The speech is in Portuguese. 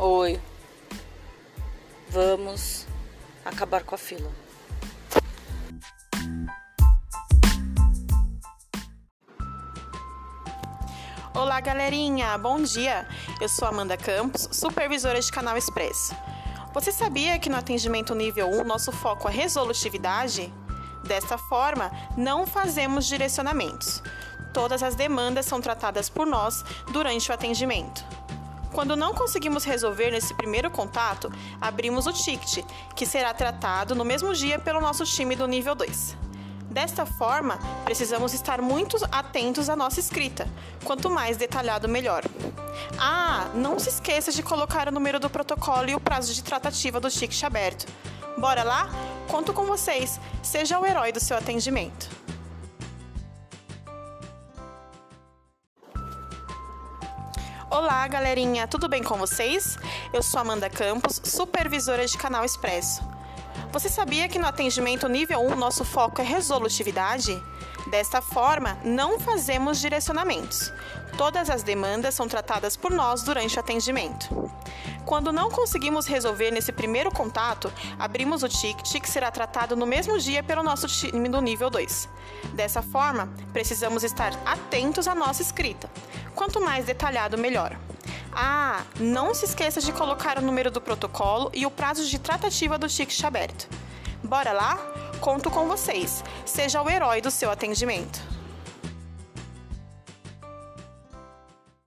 Oi. Vamos acabar com a fila. Olá, galerinha. Bom dia. Eu sou Amanda Campos, supervisora de Canal Expresso. Você sabia que no atendimento nível 1 nosso foco é resolutividade? Desta forma, não fazemos direcionamentos. Todas as demandas são tratadas por nós durante o atendimento. Quando não conseguimos resolver nesse primeiro contato, abrimos o ticket, que será tratado no mesmo dia pelo nosso time do nível 2. Desta forma, precisamos estar muito atentos à nossa escrita. Quanto mais detalhado, melhor. Ah, não se esqueça de colocar o número do protocolo e o prazo de tratativa do ticket aberto. Bora lá? Conto com vocês. Seja o herói do seu atendimento. Olá, galerinha, tudo bem com vocês? Eu sou Amanda Campos, supervisora de Canal Expresso. Você sabia que no atendimento nível 1 nosso foco é resolutividade? Desta forma, não fazemos direcionamentos. Todas as demandas são tratadas por nós durante o atendimento. Quando não conseguimos resolver nesse primeiro contato, abrimos o ticket que será tratado no mesmo dia pelo nosso time do nível 2. Dessa forma, precisamos estar atentos à nossa escrita. Quanto mais detalhado, melhor. Ah, não se esqueça de colocar o número do protocolo e o prazo de tratativa do ticket aberto. Bora lá? Conto com vocês. Seja o herói do seu atendimento.